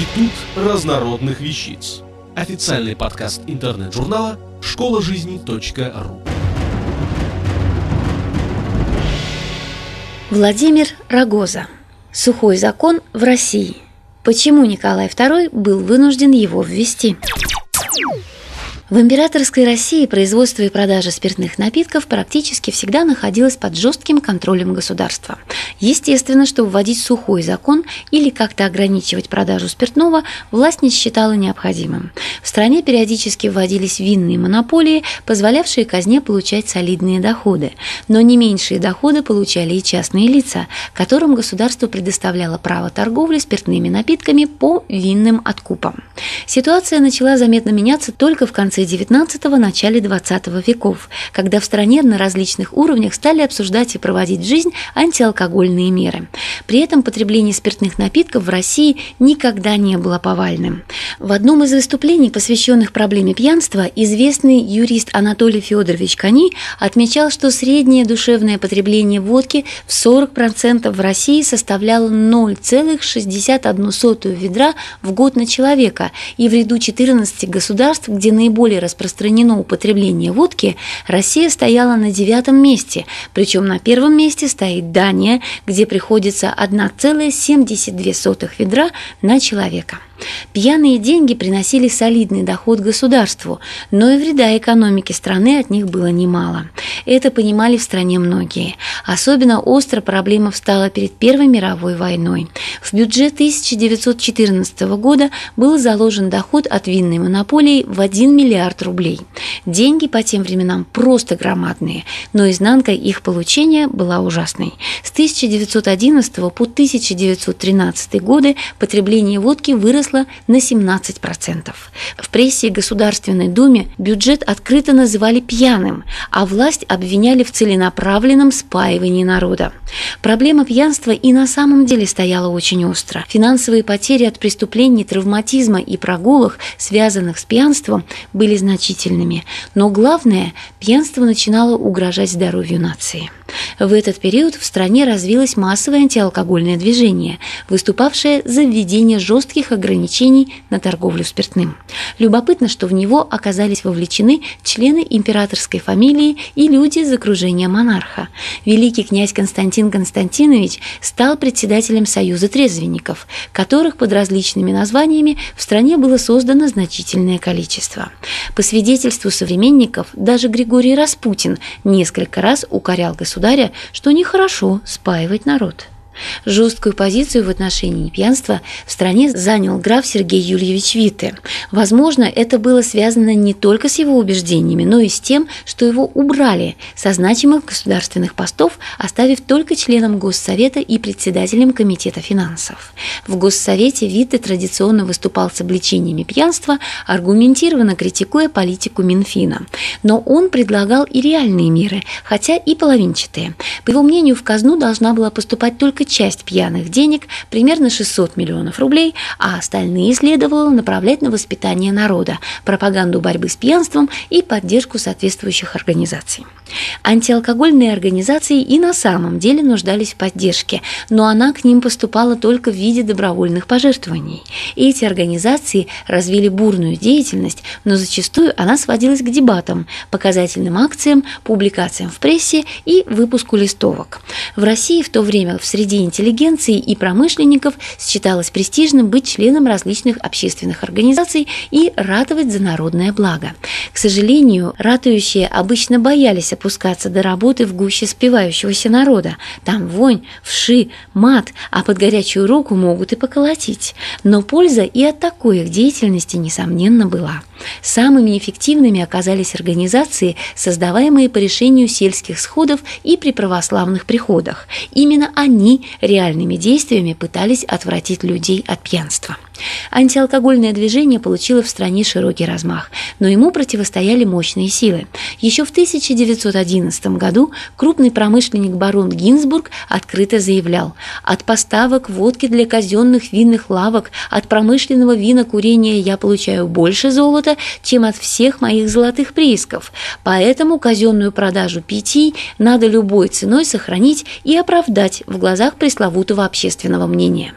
Институт разнородных вещиц. Официальный подкаст интернет-журнала школа жизни.ру. Владимир Рогоза. Сухой закон в России. Почему Николай II был вынужден его ввести? В императорской России производство и продажа спиртных напитков практически всегда находилось под жестким контролем государства. Естественно, что вводить сухой закон или как-то ограничивать продажу спиртного власть не считала необходимым. В стране периодически вводились винные монополии, позволявшие казне получать солидные доходы. Но не меньшие доходы получали и частные лица, которым государство предоставляло право торговли спиртными напитками по винным откупам. Ситуация начала заметно меняться только в конце конце XIX – начале XX веков, когда в стране на различных уровнях стали обсуждать и проводить в жизнь антиалкогольные меры. При этом потребление спиртных напитков в России никогда не было повальным. В одном из выступлений, посвященных проблеме пьянства, известный юрист Анатолий Федорович Кони отмечал, что среднее душевное потребление водки в 40% в России составляло 0,61 ведра в год на человека, и в ряду 14 государств, где наиболее наиболее распространено употребление водки, Россия стояла на девятом месте, причем на первом месте стоит Дания, где приходится 1,72 ведра на человека. Пьяные деньги приносили солидный доход государству, но и вреда экономике страны от них было немало. Это понимали в стране многие. Особенно остро проблема встала перед Первой мировой войной. В бюджет 1914 года был заложен доход от винной монополии в 1 миллиард рублей. Деньги по тем временам просто громадные, но изнанка их получения была ужасной. С 1911 по 1913 годы потребление водки выросло выросла на 17%. В прессе и Государственной Думе бюджет открыто называли пьяным, а власть обвиняли в целенаправленном спаивании народа. Проблема пьянства и на самом деле стояла очень остро. Финансовые потери от преступлений, травматизма и прогулок, связанных с пьянством, были значительными. Но главное, пьянство начинало угрожать здоровью нации. В этот период в стране развилось массовое антиалкогольное движение, выступавшее за введение жестких ограничений на торговлю спиртным. Любопытно, что в него оказались вовлечены члены императорской фамилии и люди из окружения монарха. Великий князь Константин Константинович стал председателем Союза трезвенников, которых под различными названиями в стране было создано значительное количество. По свидетельству современников, даже Григорий Распутин несколько раз укорял государство государя, что нехорошо спаивать народ. Жесткую позицию в отношении пьянства в стране занял граф Сергей Юльевич Витте. Возможно, это было связано не только с его убеждениями, но и с тем, что его убрали со значимых государственных постов, оставив только членом Госсовета и председателем Комитета финансов. В Госсовете Витте традиционно выступал с обличениями пьянства, аргументированно критикуя политику Минфина. Но он предлагал и реальные меры, хотя и половинчатые. По его мнению, в казну должна была поступать только часть пьяных денег, примерно 600 миллионов рублей, а остальные следовало направлять на воспитание народа, пропаганду борьбы с пьянством и поддержку соответствующих организаций. Антиалкогольные организации и на самом деле нуждались в поддержке, но она к ним поступала только в виде добровольных пожертвований. Эти организации развили бурную деятельность, но зачастую она сводилась к дебатам, показательным акциям, публикациям в прессе и выпуску листовок. В России в то время в среди интеллигенции и промышленников считалось престижным быть членом различных общественных организаций и ратовать за народное благо. К сожалению, ратующие обычно боялись опускаться до работы в гуще спивающегося народа. Там вонь, вши, мат, а под горячую руку могут и поколотить. Но польза и от такой их деятельности, несомненно, была. Самыми эффективными оказались организации, создаваемые по решению сельских сходов и при православных приходах. Именно они реальными действиями пытались отвратить людей от пьянства. Антиалкогольное движение получило в стране широкий размах, но ему противостояли мощные силы. Еще в 1911 году крупный промышленник барон Гинзбург открыто заявлял «От поставок водки для казенных винных лавок, от промышленного винокурения я получаю больше золота, чем от всех моих золотых приисков, поэтому казенную продажу питий надо любой ценой сохранить и оправдать в глазах пресловутого общественного мнения».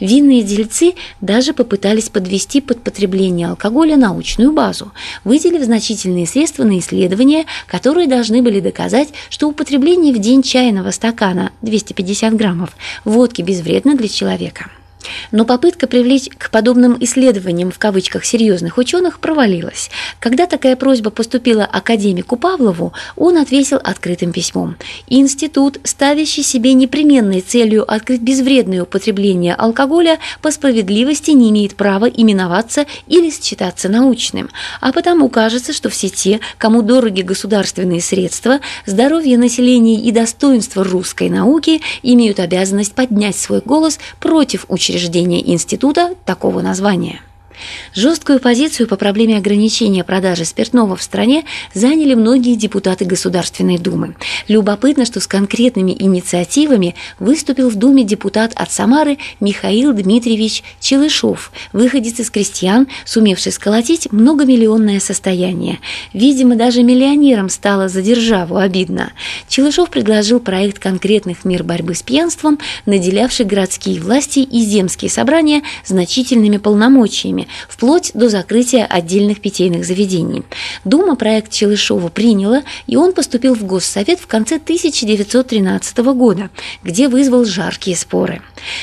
Винные дельцы даже попытались подвести под потребление алкоголя научную базу, выделив значительные средства на исследования, которые должны были доказать, что употребление в день чайного стакана 250 граммов водки безвредно для человека. Но попытка привлечь к подобным исследованиям в кавычках серьезных ученых провалилась. Когда такая просьба поступила академику Павлову, он ответил открытым письмом. Институт, ставящий себе непременной целью открыть безвредное употребление алкоголя, по справедливости не имеет права именоваться или считаться научным. А потому кажется, что все те, кому дороги государственные средства, здоровье населения и достоинство русской науки, имеют обязанность поднять свой голос против учеников учреждения института такого названия. Жесткую позицию по проблеме ограничения продажи спиртного в стране заняли многие депутаты Государственной Думы. Любопытно, что с конкретными инициативами выступил в Думе депутат от Самары Михаил Дмитриевич Челышов, выходец из крестьян, сумевший сколотить многомиллионное состояние. Видимо, даже миллионерам стало за державу обидно. Челышов предложил проект конкретных мер борьбы с пьянством, наделявший городские власти и земские собрания значительными полномочиями, вплоть до закрытия отдельных питейных заведений. Дума проект Челышова приняла, и он поступил в Госсовет в конце 1913 года, где вызвал жаркие споры.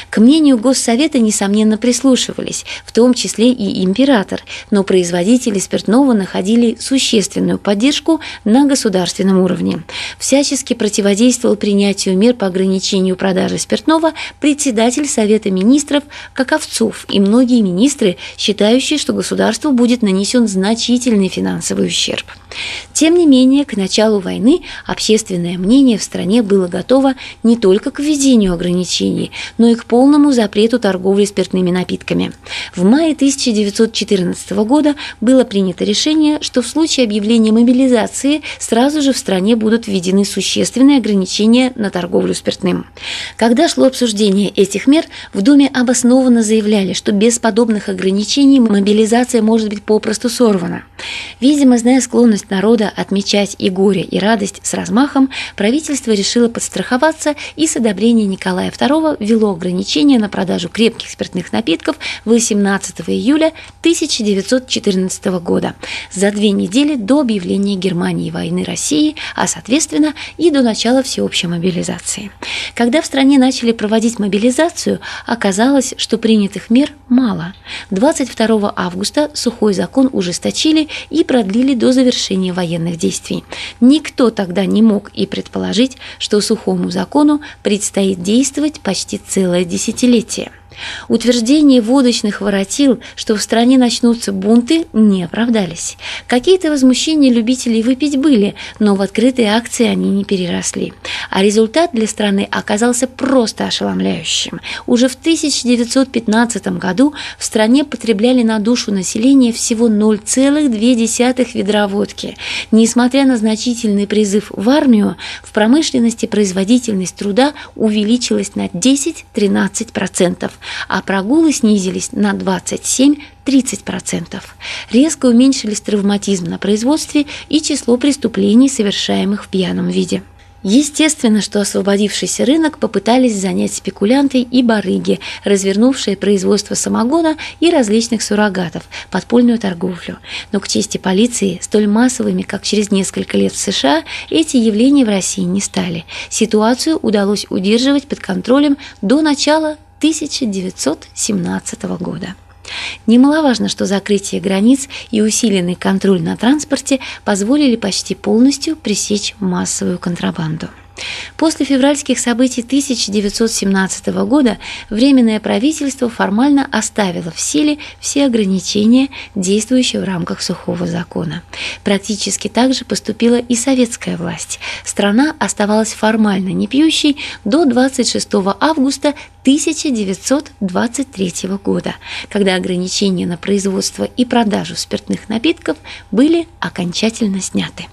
К мнению Госсовета, несомненно, прислушивались, в том числе и император, но производители спиртного находили существенную поддержку на государственном уровне. Всячески противодействовал принятию мер по ограничению продажи спиртного председатель Совета министров Каковцов и многие министры считающие, что государству будет нанесен значительный финансовый ущерб. Тем не менее, к началу войны общественное мнение в стране было готово не только к введению ограничений, но и к полному запрету торговли спиртными напитками. В мае 1914 года было принято решение, что в случае объявления мобилизации сразу же в стране будут введены существенные ограничения на торговлю спиртным. Когда шло обсуждение этих мер, в Думе обоснованно заявляли, что без подобных ограничений мобилизация может быть попросту сорвана. Видимо, зная склонность народа отмечать и горе, и радость с размахом, правительство решило подстраховаться и с одобрения Николая II ввело ограничения на продажу крепких спиртных напитков 18 июля 1914 года, за две недели до объявления Германии войны России, а соответственно и до начала всеобщей мобилизации. Когда в стране начали проводить мобилизацию, оказалось, что принятых мер мало. 22 22 августа сухой закон ужесточили и продлили до завершения военных действий. Никто тогда не мог и предположить, что сухому закону предстоит действовать почти целое десятилетие. Утверждения водочных воротил, что в стране начнутся бунты, не оправдались. Какие-то возмущения любителей выпить были, но в открытые акции они не переросли. А результат для страны оказался просто ошеломляющим. Уже в 1915 году в стране потребляли на душу населения всего 0,2 ведра водки. Несмотря на значительный призыв в армию, в промышленности производительность труда увеличилась на 10-13%, а прогулы снизились на 27-30%. Резко уменьшились травматизм на производстве и число преступлений, совершаемых в пьяном виде. Естественно, что освободившийся рынок попытались занять спекулянты и барыги, развернувшие производство самогона и различных суррогатов, подпольную торговлю. Но к чести полиции, столь массовыми, как через несколько лет в США, эти явления в России не стали. Ситуацию удалось удерживать под контролем до начала 1917 года. Немаловажно, что закрытие границ и усиленный контроль на транспорте позволили почти полностью пресечь массовую контрабанду. После февральских событий 1917 года Временное правительство формально оставило в силе все ограничения, действующие в рамках сухого закона. Практически так же поступила и советская власть. Страна оставалась формально непьющей до 26 августа 1923 года, когда ограничения на производство и продажу спиртных напитков были окончательно сняты.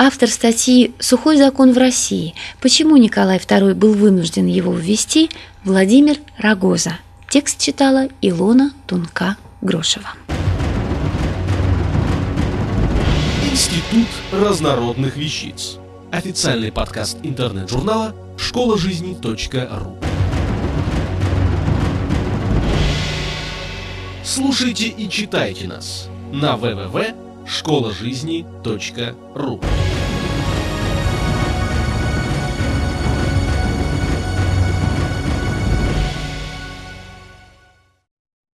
Автор статьи «Сухой закон в России. Почему Николай II был вынужден его ввести» Владимир Рогоза. Текст читала Илона Тунка-Грошева. Институт разнородных вещиц. Официальный подкаст интернет-журнала школа жизни ру. Слушайте и читайте нас на www.школажизни.ру